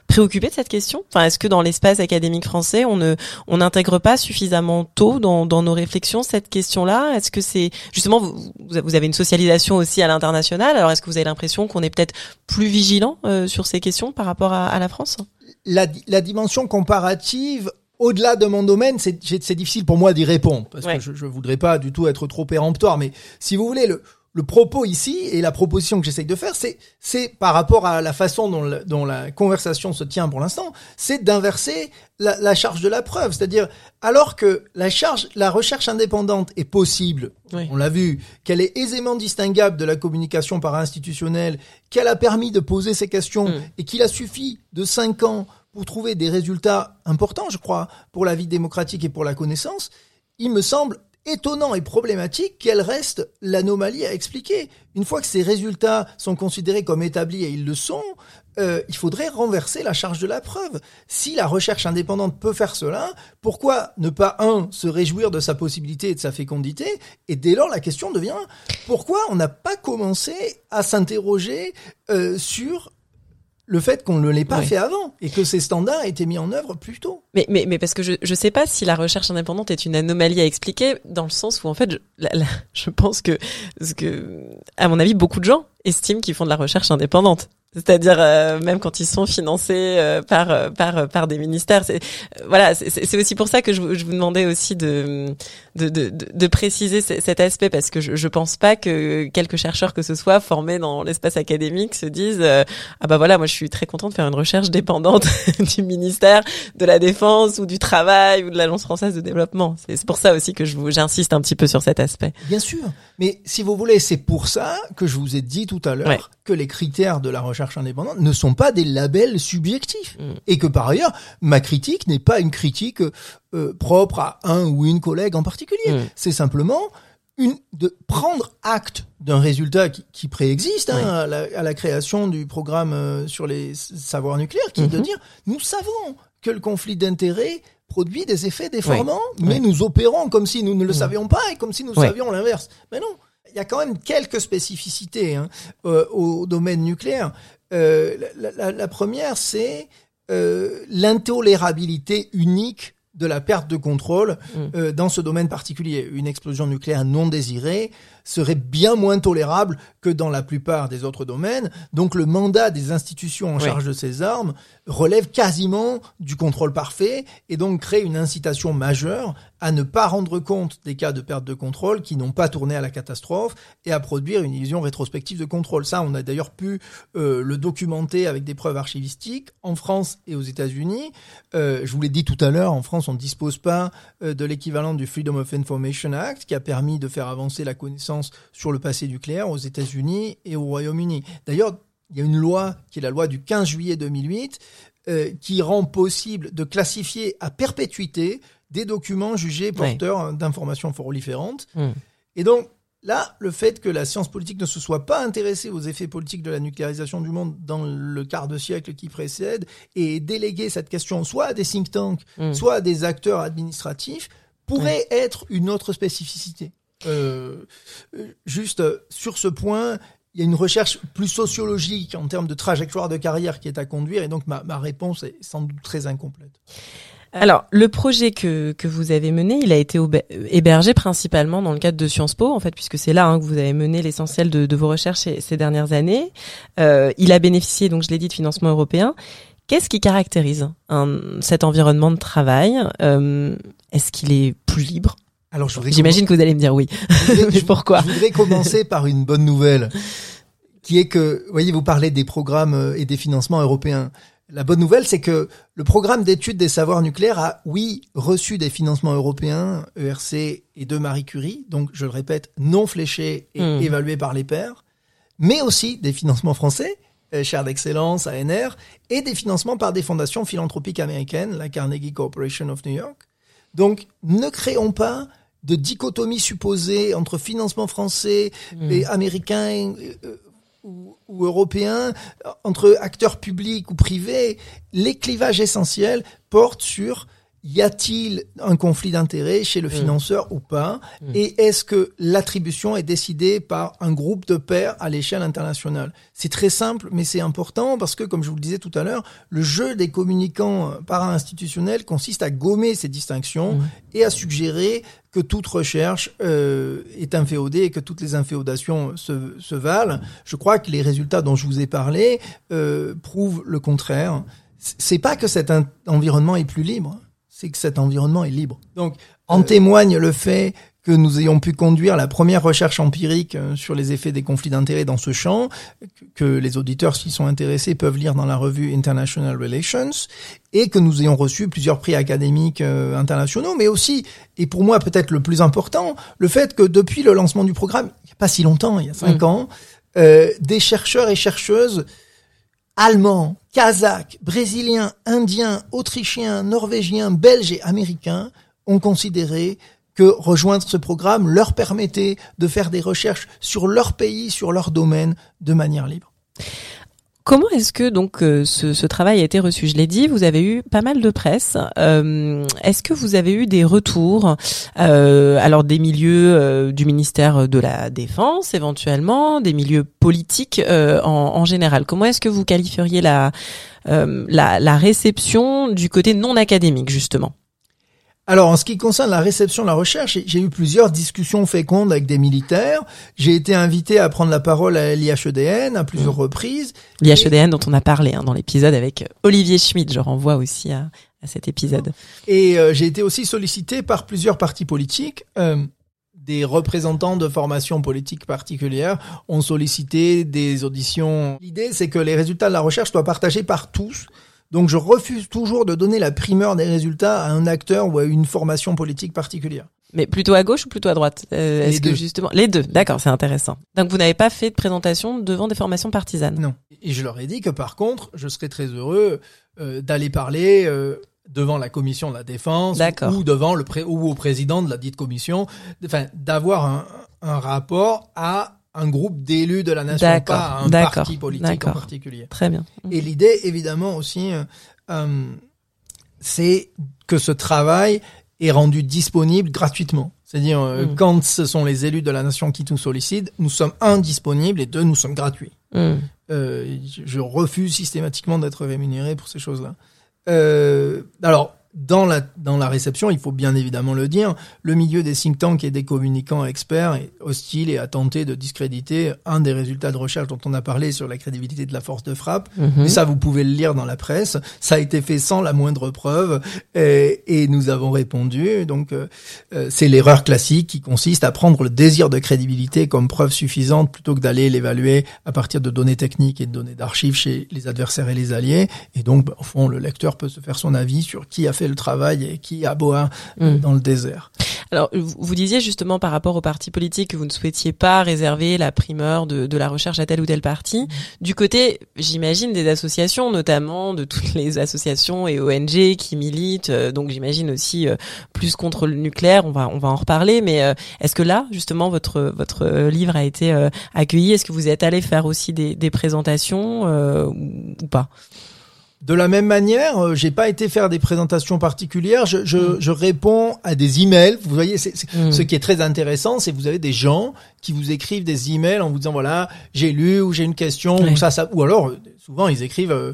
préoccupé de cette question? Enfin, est-ce que dans l'espace académique français on ne on n'intègre pas suffisamment tôt dans, dans nos réflexions cette question-là? Est-ce que c'est justement vous, vous avez une socialisation aussi à l'international Alors est-ce que vous avez l'impression qu'on est peut-être plus vigilant sur ces questions par rapport à, à la France? La, la dimension comparative au-delà de mon domaine, c'est difficile pour moi d'y répondre parce que je, je voudrais pas du tout être trop péremptoire. Mais si vous voulez, le, le propos ici et la proposition que j'essaye de faire, c'est c'est par rapport à la façon dont, la, dont la conversation se tient pour l'instant, c'est d'inverser la, la, charge de la preuve, c'est-à-dire alors que la charge, la recherche indépendante est possible, on l'a vu, qu'elle est aisément distinguable de la communication par institutionnelle, qu'elle a permis de poser ces questions mm. et qu'il a suffi de cinq ans pour trouver des résultats importants, je crois, pour la vie démocratique et pour la connaissance, il me semble étonnant et problématique qu'elle reste l'anomalie à expliquer. Une fois que ces résultats sont considérés comme établis et ils le sont, euh, il faudrait renverser la charge de la preuve. Si la recherche indépendante peut faire cela, pourquoi ne pas, un, se réjouir de sa possibilité et de sa fécondité Et dès lors, la question devient, pourquoi on n'a pas commencé à s'interroger euh, sur le fait qu'on ne l'ait pas fait avant et que ces standards aient été mis en œuvre plus tôt. Mais, mais, mais parce que je ne sais pas si la recherche indépendante est une anomalie à expliquer dans le sens où en fait je, je pense que, que à mon avis beaucoup de gens estiment qu'ils font de la recherche indépendante. C'est-à-dire euh, même quand ils sont financés euh, par euh, par par des ministères. C'est voilà, c'est aussi pour ça que je, je, vous demandais aussi de de, de, de préciser cet aspect parce que je, je pense pas que quelques chercheurs que ce soit formés dans l'espace académique se disent ah bah voilà moi je suis très content de faire une recherche dépendante du ministère de la défense ou du travail ou de l'agence française de développement. C'est pour ça aussi que je j'insiste un petit peu sur cet aspect. Bien sûr, mais si vous voulez, c'est pour ça que je vous ai dit tout à l'heure que les critères de la recherche indépendante ne sont pas des labels subjectifs. Mm. Et que par ailleurs, ma critique n'est pas une critique euh, propre à un ou une collègue en particulier. Mm. C'est simplement une, de prendre acte d'un résultat qui, qui préexiste hein, à, la, création du programme euh, sur les savoirs nucléaires, qui est de mm-hmm. dire, nous savons que le conflit d'intérêts produit des effets déformants, mais nous opérons comme si nous ne le mm. savions pas et comme si nous savions l'inverse. Mais non, y a quand même quelques spécificités hein, euh, au domaine nucléaire. Euh, la, la, première, c'est euh, l'intolérabilité unique de la perte de contrôle mm. euh, dans ce domaine particulier. Une explosion nucléaire non désirée serait bien moins tolérable que dans la plupart des autres domaines. Donc le mandat des institutions en charge de ces armes relève quasiment du contrôle parfait et donc crée une incitation majeure à ne pas rendre compte des cas de perte de contrôle qui n'ont pas tourné à la catastrophe et à produire une illusion rétrospective de contrôle. Ça, on a d'ailleurs pu euh, le documenter avec des preuves archivistiques en France et aux États-Unis. Euh, je vous l'ai dit tout à l'heure, en France, on ne dispose pas euh, de l'équivalent du Freedom of Information Act qui a permis de faire avancer la connaissance sur le passé nucléaire aux États-Unis et au Royaume-Uni. D'ailleurs, il y a une loi qui est la loi du 15 juillet 2008 euh, qui rend possible de classifier à perpétuité des documents jugés porteurs d'informations proliférantes. Hmm. Et donc là, le fait que la science politique ne se soit pas intéressée aux effets politiques de la nucléarisation du monde dans le quart de siècle qui précède et déléguer cette question soit à des think tanks, hmm. soit à des acteurs administratifs, pourrait être une autre spécificité. Euh, juste sur ce point, il y a une recherche plus sociologique en termes de trajectoire de carrière qui est à conduire, et donc ma, ma réponse est sans doute très incomplète. Alors, le projet que, que vous avez mené, il a été hébergé principalement dans le cadre de Sciences Po, en fait, puisque c'est là hein, que vous avez mené l'essentiel de, vos recherches ces, dernières années. Euh, il a bénéficié, donc je l'ai dit, de financement européen. Qu'est-ce qui caractérise un, cet environnement de travail? Euh, Est-ce qu'il est plus libre? Alors, j'imagine que vous allez me dire oui. Mais pourquoi Je voudrais commencer par une bonne nouvelle, qui est que, voyez, vous parlez des programmes euh, et des financements européens. La bonne nouvelle, c'est que le programme d'études des savoirs nucléaires a, oui, reçu des financements européens, ERC et de Marie Curie, donc je le répète, non fléchés et hmm. évalués par les pairs, mais aussi des financements français, euh, Chaire d'excellence, ANR, et des financements par des fondations philanthropiques américaines, la Carnegie Corporation of New York. Donc, ne créons pas de dichotomie supposée entre financement français hmm. et américain euh, ou, ou européen, entre acteurs publics ou privés, les clivages essentiels portent sur y a-t-il un conflit d'intérêts chez le mm. financeur ou pas mm. Et est-ce que l'attribution est décidée par un groupe de pairs à l'échelle internationale? C'est très simple, mais c'est important parce que, comme je vous le disais tout à l'heure, le jeu des communicants para-institutionnels consiste à gommer ces distinctions mm. et à suggérer que toute recherche euh, est inféodée et que toutes les inféodations se, se, valent. Je crois que les résultats dont je vous ai parlé euh, prouvent le contraire. C'est pas que cet environnement est plus libre c'est que cet environnement est libre. Donc, en témoigne le fait que nous ayons pu conduire la première recherche empirique euh, sur les effets des conflits d'intérêts dans ce champ, que les auditeurs, s'ils sont intéressés, peuvent lire dans la revue International Relations, et que nous ayons reçu plusieurs prix académiques euh, internationaux, mais aussi, et pour moi peut-être le plus important, le fait que depuis le lancement du programme, il n'y a pas si longtemps, il y a cinq mm. ans, euh, des chercheurs et chercheuses allemands, kazakhs, brésiliens, indiens, autrichiens, norvégiens, belges et américains ont considéré que rejoindre ce programme leur permettait de faire des recherches sur leur pays, sur leur domaine, de manière libre. Comment est-ce que donc euh, ce, travail a été reçu? Je l'ai dit, vous avez eu pas mal de presse. Euh, est-ce que vous avez eu des retours, euh, alors des milieux du ministère de la Défense éventuellement, des milieux politiques en, général? Comment est-ce que vous qualifieriez la, la réception du côté non académique justement? Alors, en ce qui concerne la réception de la recherche, j'ai eu plusieurs discussions fécondes avec des militaires. J'ai été invité à prendre la parole à l'IHEDN à plusieurs mmh. reprises. L'IHEDN dont on a parlé hein, dans l'épisode avec Olivier Schmidt, je renvoie aussi à, cet épisode. Et euh, j'ai été aussi sollicité par plusieurs partis politiques. Euh, des représentants de formations politiques particulières ont sollicité des auditions. L'idée, c'est que les résultats de la recherche soient partagés par tous donc je refuse toujours de donner la primeur des résultats à un acteur ou à une formation politique particulière. Mais plutôt à gauche ou plutôt à droite? Euh, Les deux. justement les deux D'accord, c'est intéressant. Donc vous n'avez pas fait de présentation devant des formations partisanes? Non. Et je leur ai dit que par contre, je serais très heureux euh, d'aller parler euh, devant la commission de la défense ou devant le pré ou au président de la dite commission, enfin d'avoir un, un rapport à un groupe d'élus de la nation, pas un parti politique en particulier. Très bien. Et l'idée, évidemment, aussi, euh, euh, c'est que ce travail est rendu disponible gratuitement. C'est-à-dire, euh, mm. quand ce sont les élus de la nation qui nous sollicitent, nous sommes un disponibles et deux, nous sommes gratuits. Mm. je refuse systématiquement d'être rémunéré pour ces choses-là. alors, dans la, dans la réception, il faut bien évidemment le dire, le milieu des think tanks et des communicants experts est hostile et a tenté de discréditer un des résultats de recherche dont on a parlé sur la crédibilité de la force de frappe. Mhm. Mais ça, vous pouvez le lire dans la presse. Ça a été fait sans la moindre preuve et, et nous avons répondu. Donc, euh, euh, c'est l'erreur classique qui consiste à prendre le désir de crédibilité comme preuve suffisante plutôt que d'aller l'évaluer à partir de données techniques et de données d'archives chez les adversaires et les alliés. Et donc, bah, au fond, le lecteur peut se faire son avis sur qui a fait le travail et qui aboie mm. dans le désert. Alors, vous disiez justement par rapport aux partis politiques que vous ne souhaitiez pas réserver la primeur de, de la recherche à tel ou tel parti. Mm. Du côté, j'imagine, des associations, notamment de toutes les associations et ONG qui militent, euh, donc j'imagine aussi euh, plus contre le nucléaire, on va, on va en reparler, mais euh, est-ce que là, justement, votre, votre livre a été accueilli? Est-ce que vous êtes allé faire aussi des, des présentations ou pas? De la même manière, euh, j'ai pas été faire des présentations particulières. Je, je, mm. je réponds à des emails. Vous voyez, c'est, mm. ce qui est très intéressant, c'est que vous avez des gens qui vous écrivent des emails en vous disant voilà, j'ai lu ou j'ai une question ou ça, ça, ou alors souvent ils écrivent. Euh,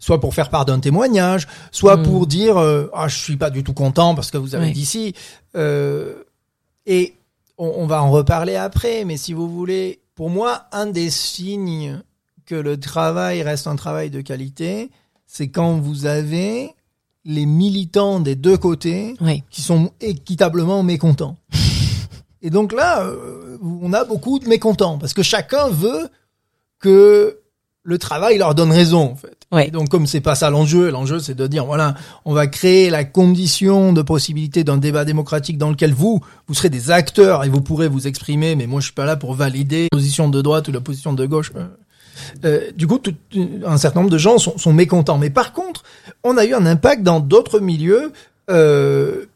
soit pour faire part d'un témoignage, soit mm. pour dire euh, ah je suis pas du tout content parce que vous avez dit si. et on, on va en reparler après, mais si vous voulez, pour moi un des signes que le travail reste un travail de qualité, c'est quand vous avez les militants des deux côtés qui sont équitablement mécontents. Et donc là, euh, on a beaucoup de mécontents parce que chacun veut que le travail leur donne raison en fait. Et donc comme c'est pas ça l'enjeu, l'enjeu c'est de dire voilà, on va créer la condition de possibilité d'un débat démocratique dans lequel vous vous serez des acteurs et vous pourrez vous exprimer mais moi je suis pas là pour valider la position de droite ou la position de gauche. Euh, euh, du coup, tout, un certain nombre de gens sont, mécontents. Mais par contre, on a eu un impact dans d'autres milieux euh,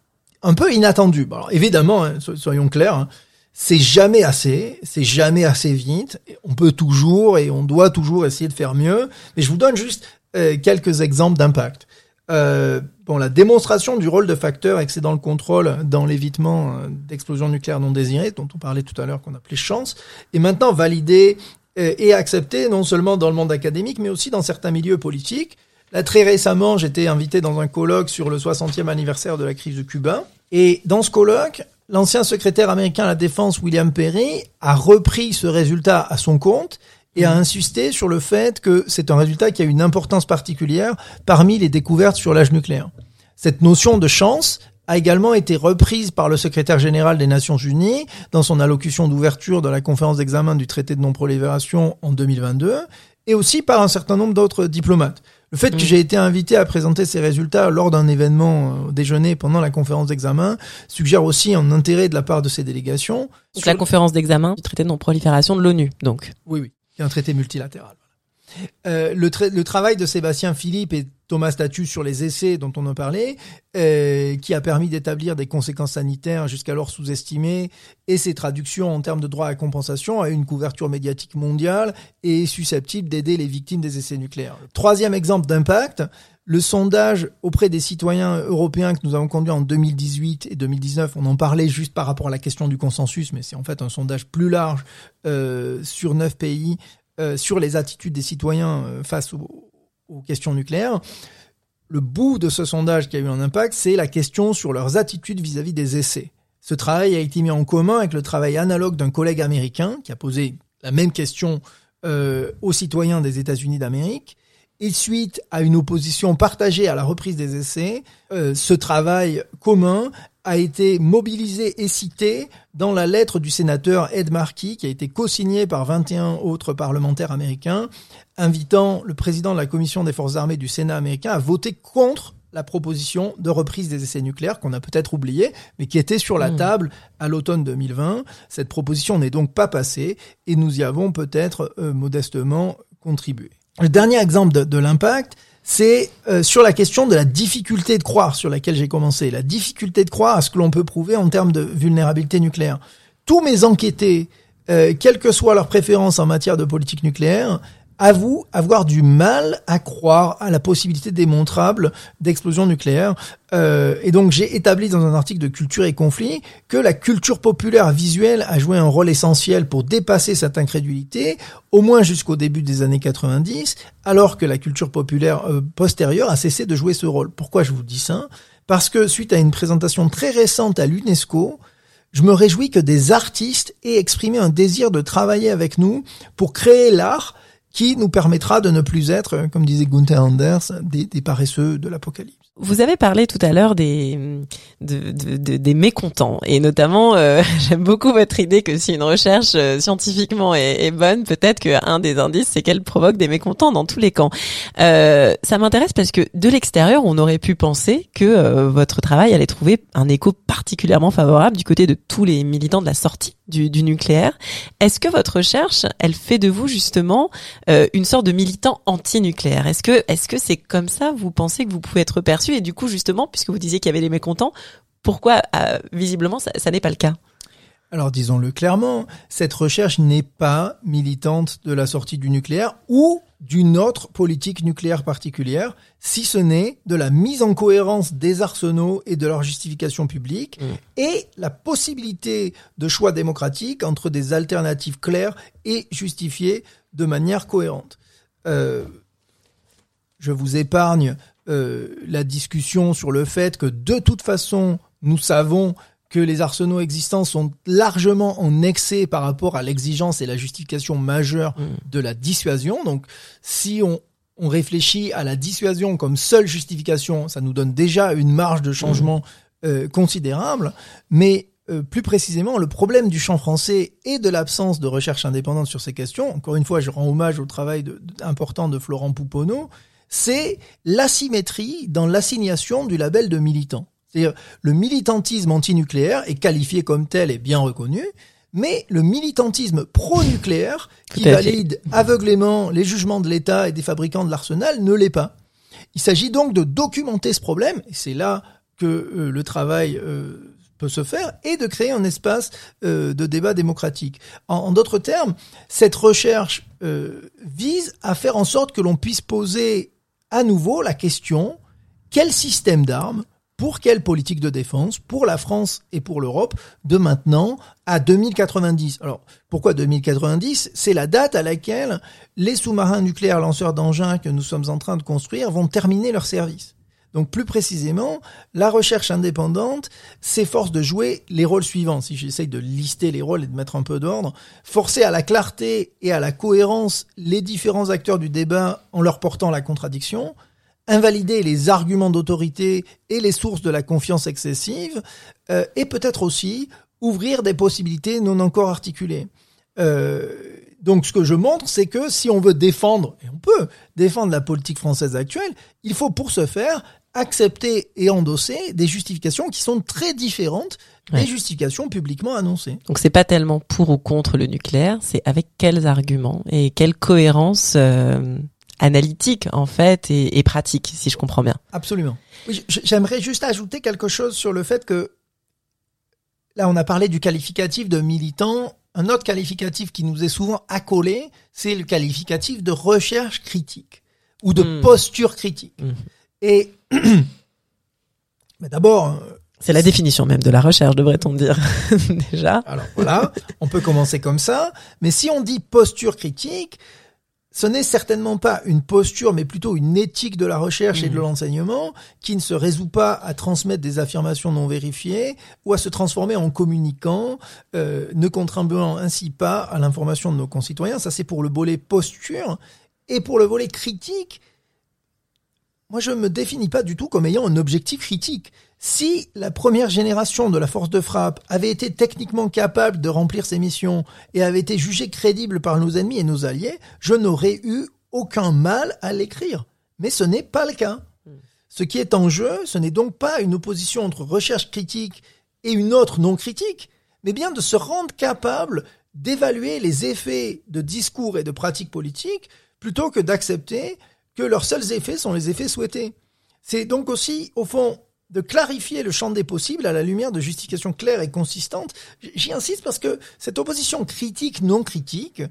un peu inattendus. alors évidemment, hein, soyons clairs, hein, c'est jamais assez, c'est jamais assez vite. On peut toujours et on doit toujours essayer de faire mieux. Mais je vous donne juste euh, quelques exemples d'impact. Euh, bon, la démonstration du rôle de facteur excédant le contrôle dans l'évitement euh, d'explosions nucléaires non désirées, dont on parlait tout à l'heure qu'on appelait chance, est maintenant validée et accepté non seulement dans le monde académique, mais aussi dans certains milieux politiques. Là, très récemment, j'étais invité dans un colloque sur le 60e anniversaire de la crise de Cuba. Et dans ce colloque, l'ancien secrétaire américain à la défense, William Perry, a repris ce résultat à son compte et a insisté sur le fait que c'est un résultat qui a une importance particulière parmi les découvertes sur l'âge nucléaire. Cette notion de chance a également été reprise par le secrétaire général des Nations Unies dans son allocution d'ouverture de la conférence d'examen du traité de non-prolifération en 2022 et aussi par un certain nombre d'autres diplomates. Le fait que mm. j'ai été invité à présenter ces résultats lors d'un événement au euh, déjeuner pendant la conférence d'examen suggère aussi un intérêt de la part de ces délégations. Donc la conférence d'examen du traité de non-prolifération de l'ONU, donc. Oui, oui, qui est un traité multilatéral. Euh, le, le, travail de Sébastien Philippe et Thomas Statu sur les essais dont on a parlé, euh, qui a permis d'établir des conséquences sanitaires jusqu'alors sous-estimées, et ses traductions en termes de droit à compensation a une couverture médiatique mondiale et susceptible d'aider les victimes des essais nucléaires. Troisième exemple d'impact, le sondage auprès des citoyens européens que nous avons conduit en 2018 et 2019, on en parlait juste par rapport à la question du consensus, mais c'est en fait un sondage plus large euh, sur neuf pays euh, sur les attitudes des citoyens face aux, questions nucléaires. Le bout de ce sondage qui a eu un impact, c'est la question sur leurs attitudes vis-à-vis des essais. Ce travail a été mis en commun avec le travail analogue d'un collègue américain qui a posé la même question euh, aux citoyens des États-Unis d'Amérique. Et suite à une opposition partagée à la reprise des essais, ce travail commun a été mobilisé et cité dans la lettre du sénateur Ed Markey, qui a été co-signée par 21 autres parlementaires américains, invitant le président de la Commission des forces armées du Sénat américain à voter contre la proposition de reprise des essais nucléaires qu'on a peut-être oublié, mais qui était sur la mmh. table à l'automne 2020. Cette proposition n'est donc pas passée et nous y avons peut-être euh, modestement contribué. Le dernier exemple de, de l'impact, c'est euh, sur la question de la difficulté de croire sur laquelle j'ai commencé, la difficulté de croire à ce que l'on peut prouver en termes de vulnérabilité nucléaire. Tous mes enquêtés, euh, que soit leur préférence en matière de politique nucléaire, avoue avoir du mal à croire à la possibilité démontrable d'explosion nucléaire. Euh, et donc j'ai établi dans un article de Culture et Conflit que la culture populaire visuelle a joué un rôle essentiel pour dépasser cette incrédulité, au moins jusqu'au début des années 90, alors que la culture populaire euh, postérieure a cessé de jouer ce rôle. Pourquoi je vous dis ça? Parce que suite à une présentation très récente à l'UNESCO, je me réjouis que des artistes aient exprimé un désir de travailler avec nous pour créer l'art qui nous permettra de ne plus être, comme disait Gunther Anders, des, paresseux de l'apocalypse. Vous avez parlé tout à l'heure des de, de, des mécontents et notamment euh, j'aime beaucoup votre idée que si une recherche euh, scientifiquement est, bonne, peut-être qu'un des indices c'est qu'elle provoque des mécontents dans tous les camps. Euh, ça m'intéresse parce que de l'extérieur on aurait pu penser que euh, votre travail allait trouver un écho particulièrement favorable du côté de tous les militants de la sortie du, du nucléaire. Est-ce que votre recherche elle fait de vous justement une sorte de militant anti-nucléaire? Est-ce que est-ce que c'est comme ça vous pensez que vous pouvez être perçu? Et du coup, justement, puisque vous disiez qu'il y avait les mécontents, pourquoi euh, visiblement ça, n'est pas le cas? Alors disons-le clairement, cette recherche n'est pas militante de la sortie du nucléaire ou d'une autre politique nucléaire particulière, si ce n'est de la mise en cohérence des arsenaux et de leur justification publique, mmh. et la possibilité de choix démocratique entre des alternatives claires et justifiées de manière cohérente. Euh, je vous épargne euh, la discussion sur le fait que de toute façon, nous savons que les arsenaux existants sont largement en excès par rapport à l'exigence et la justification majeure mm. de la dissuasion. Donc, si on, on, réfléchit à la dissuasion comme seule justification, ça nous donne déjà une marge de changement mm. euh, considérable. Mais euh, plus précisément, le problème du champ français et de l'absence de recherche indépendante sur ces questions, encore une fois, je rends hommage au travail important de Florent Pouponneau, c'est l'asymétrie dans l'assignation du label de militant. C'est-à-dire, le militantisme antinucléaire est qualifié comme tel et bien reconnu, mais le militantisme pro-nucléaire, qui valide aveuglément les jugements de l'État et des fabricants de l'arsenal, ne l'est pas. Il s'agit donc de documenter ce problème, et c'est là que euh, le travail euh, peut se faire, et de créer un espace euh, de débat démocratique. En, d'autres termes, cette recherche vise à faire en sorte que l'on puisse poser à nouveau la question quel système d'armes pour quelle politique de défense pour la France et pour l'Europe de maintenant à 2090. Alors, pourquoi 2090 C'est la date à laquelle les sous-marins nucléaires lanceurs d'engins que nous sommes en train de construire vont terminer leur service. Donc plus précisément, la recherche indépendante s'efforce de jouer les rôles suivants. Si j'essaye de lister les rôles et de mettre un peu d'ordre, forcer à la clarté et à la cohérence les différents acteurs du débat en leur portant la contradiction, invalider les arguments d'autorité et les sources de la confiance excessive, euh, et peut-être aussi ouvrir des possibilités non encore articulées. Euh, donc ce que je montre, c'est que si on veut défendre, et on peut défendre la politique française actuelle, il faut pour ce faire accepter et endosser des justifications qui sont très différentes des justifications publiquement annoncées. Donc c'est pas tellement pour ou contre le nucléaire, c'est avec quels arguments et quelle cohérence euh, analytique en fait et, et, pratique, si je comprends bien. Absolument. Oui, J'aimerais juste ajouter quelque chose sur le fait que là on a parlé du qualificatif de militant. Un autre qualificatif qui nous est souvent accolé, c'est le qualificatif de recherche critique ou de mmh. posture critique. Mmh. Et mais d'abord, c'est la définition même de la recherche, devrait-on dire déjà. Alors voilà, on peut commencer comme ça. Mais si on dit posture critique, ce n'est certainement pas une posture, mais plutôt une éthique de la recherche et de mmh. l'enseignement qui ne se résout pas à transmettre des affirmations non vérifiées ou à se transformer en communicant, euh, ne contribuant ainsi pas à l'information de nos concitoyens. Ça, c'est pour le volet posture. Et pour le volet critique, moi, je ne me définis pas du tout comme ayant un objectif critique. Si la première génération de la force de frappe avait été techniquement capable de remplir ses missions et avait été jugée crédible par nos ennemis et nos alliés, je n'aurais eu aucun mal à l'écrire. Mais ce n'est pas le cas. Ce qui est en jeu, ce n'est donc pas une opposition entre recherche critique et une autre non critique, mais bien de se rendre capable d'évaluer les effets de discours et de pratiques politiques plutôt que d'accepter que leurs seuls effets sont les effets souhaités. C'est donc aussi, au fond, de clarifier le champ des possibles à la lumière de justifications claires et consistantes. J'y insiste parce que cette opposition critique-non critique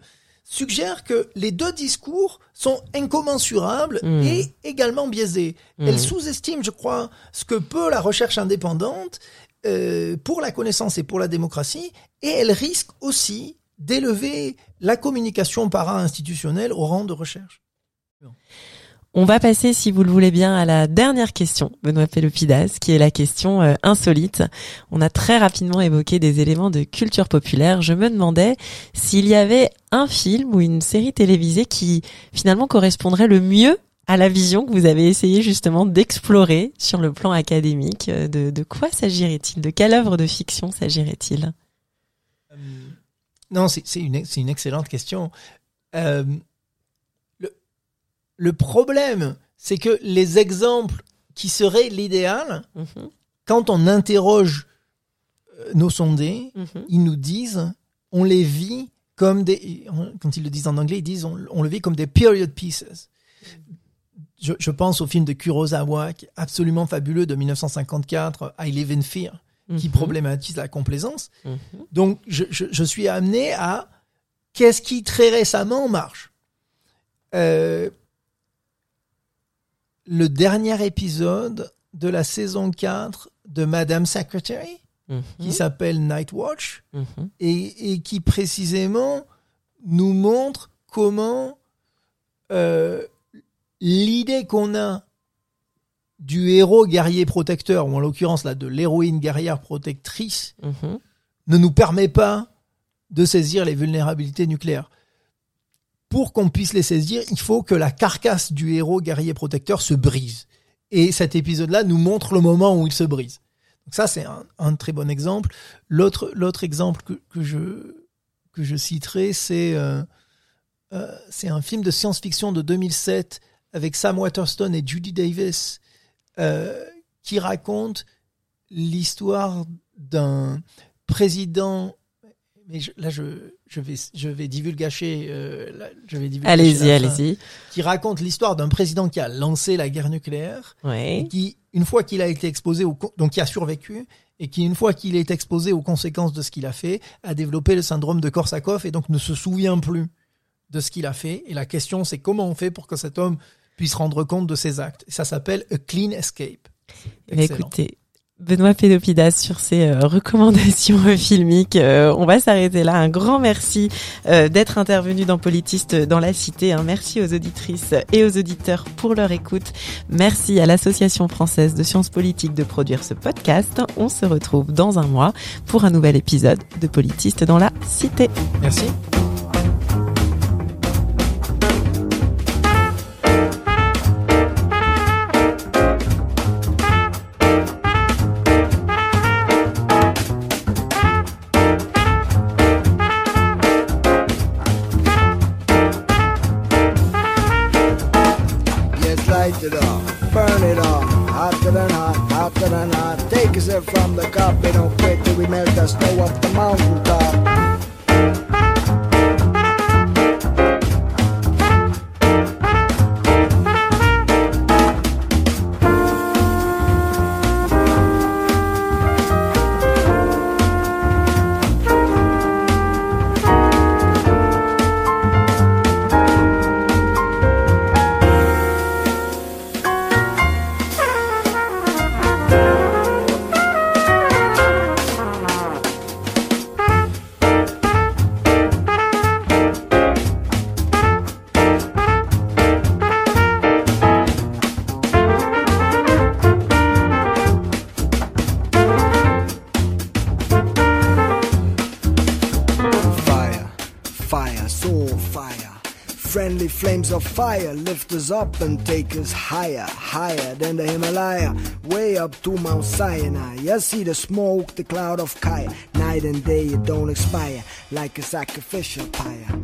suggère que les deux discours sont incommensurables mmh. et également biaisés. Mmh. Elle sous-estime, je crois, ce que peut la recherche indépendante euh, pour la connaissance et pour la démocratie, et elle risque aussi d'élever la communication para-institutionnelle au rang de recherche. On va passer, si vous le voulez bien, à la dernière question, Benoît Pelopidas, qui est la question euh, insolite. On a très rapidement évoqué des éléments de culture populaire. Je me demandais s'il y avait un film ou une série télévisée qui finalement correspondrait le mieux à la vision que vous avez essayé justement d'explorer sur le plan académique. Euh, de, quoi s'agirait-il? De quelle œuvre de fiction s'agirait-il? Euh, Non, c'est une, excellente question. Le problème, c'est que les exemples qui seraient l'idéal, mhm. quand on interroge euh, nos sondés, mhm. ils nous disent, on les vit comme des, quand ils le disent en anglais, ils disent, on, le vit comme des period pieces. Je, pense au film de Kurosawa, absolument fabuleux, de 1954, I Live in Fear, qui mhm. problématise la complaisance. Donc, je, je, suis amené à qu'est-ce qui très récemment marche? Euh, le dernier épisode de la saison 4 de Madame Secretary, mhm. qui s'appelle Night Watch, mhm. et, qui précisément nous montre comment euh, l'idée qu'on a du héros guerrier protecteur, ou en l'occurrence là de l'héroïne guerrière protectrice, mhm. ne nous permet pas de saisir les vulnérabilités nucléaires pour qu'on puisse les saisir, il faut que la carcasse du héros guerrier protecteur se brise. Et cet épisode-là nous montre le moment où il se brise. Donc ça, c'est un, très bon exemple. L'autre, l'autre exemple que, je, que je citerai, c'est, euh, euh, un film de science-fiction de 2007 avec Sam Waterston et Judy Davis euh, qui raconte l'histoire d'un président mais là je, je vais je vais divulgacher euh, je vais allez-y allez-y. qui raconte l'histoire d'un président qui a lancé la guerre nucléaire ouais. qui une fois qu'il a été exposé au donc qui a survécu et qui une fois qu'il est exposé aux conséquences de ce qu'il a fait a développé le syndrome de Korsakoff et donc ne se souvient plus de ce qu'il a fait. Et la question c'est comment on fait pour que cet homme puisse rendre compte de ses actes. Et ça s'appelle a clean escape. Écoutez Benoît Pédopidas sur ses euh, recommandations filmiques. Euh, on va s'arrêter là. Un grand merci euh, d'être intervenu dans Politiste dans la Cité. Un merci aux auditrices et aux auditeurs pour leur écoute. Merci à l'Association française de sciences politiques de produire ce podcast. On se retrouve dans un mois pour un nouvel épisode de Politiste dans la Cité. Merci. Fire lift us up and take us higher, higher than the Himalaya, way up to Mount Sinai. You see the smoke, the cloud of Kaya, night and day it don't expire, like a sacrificial pyre.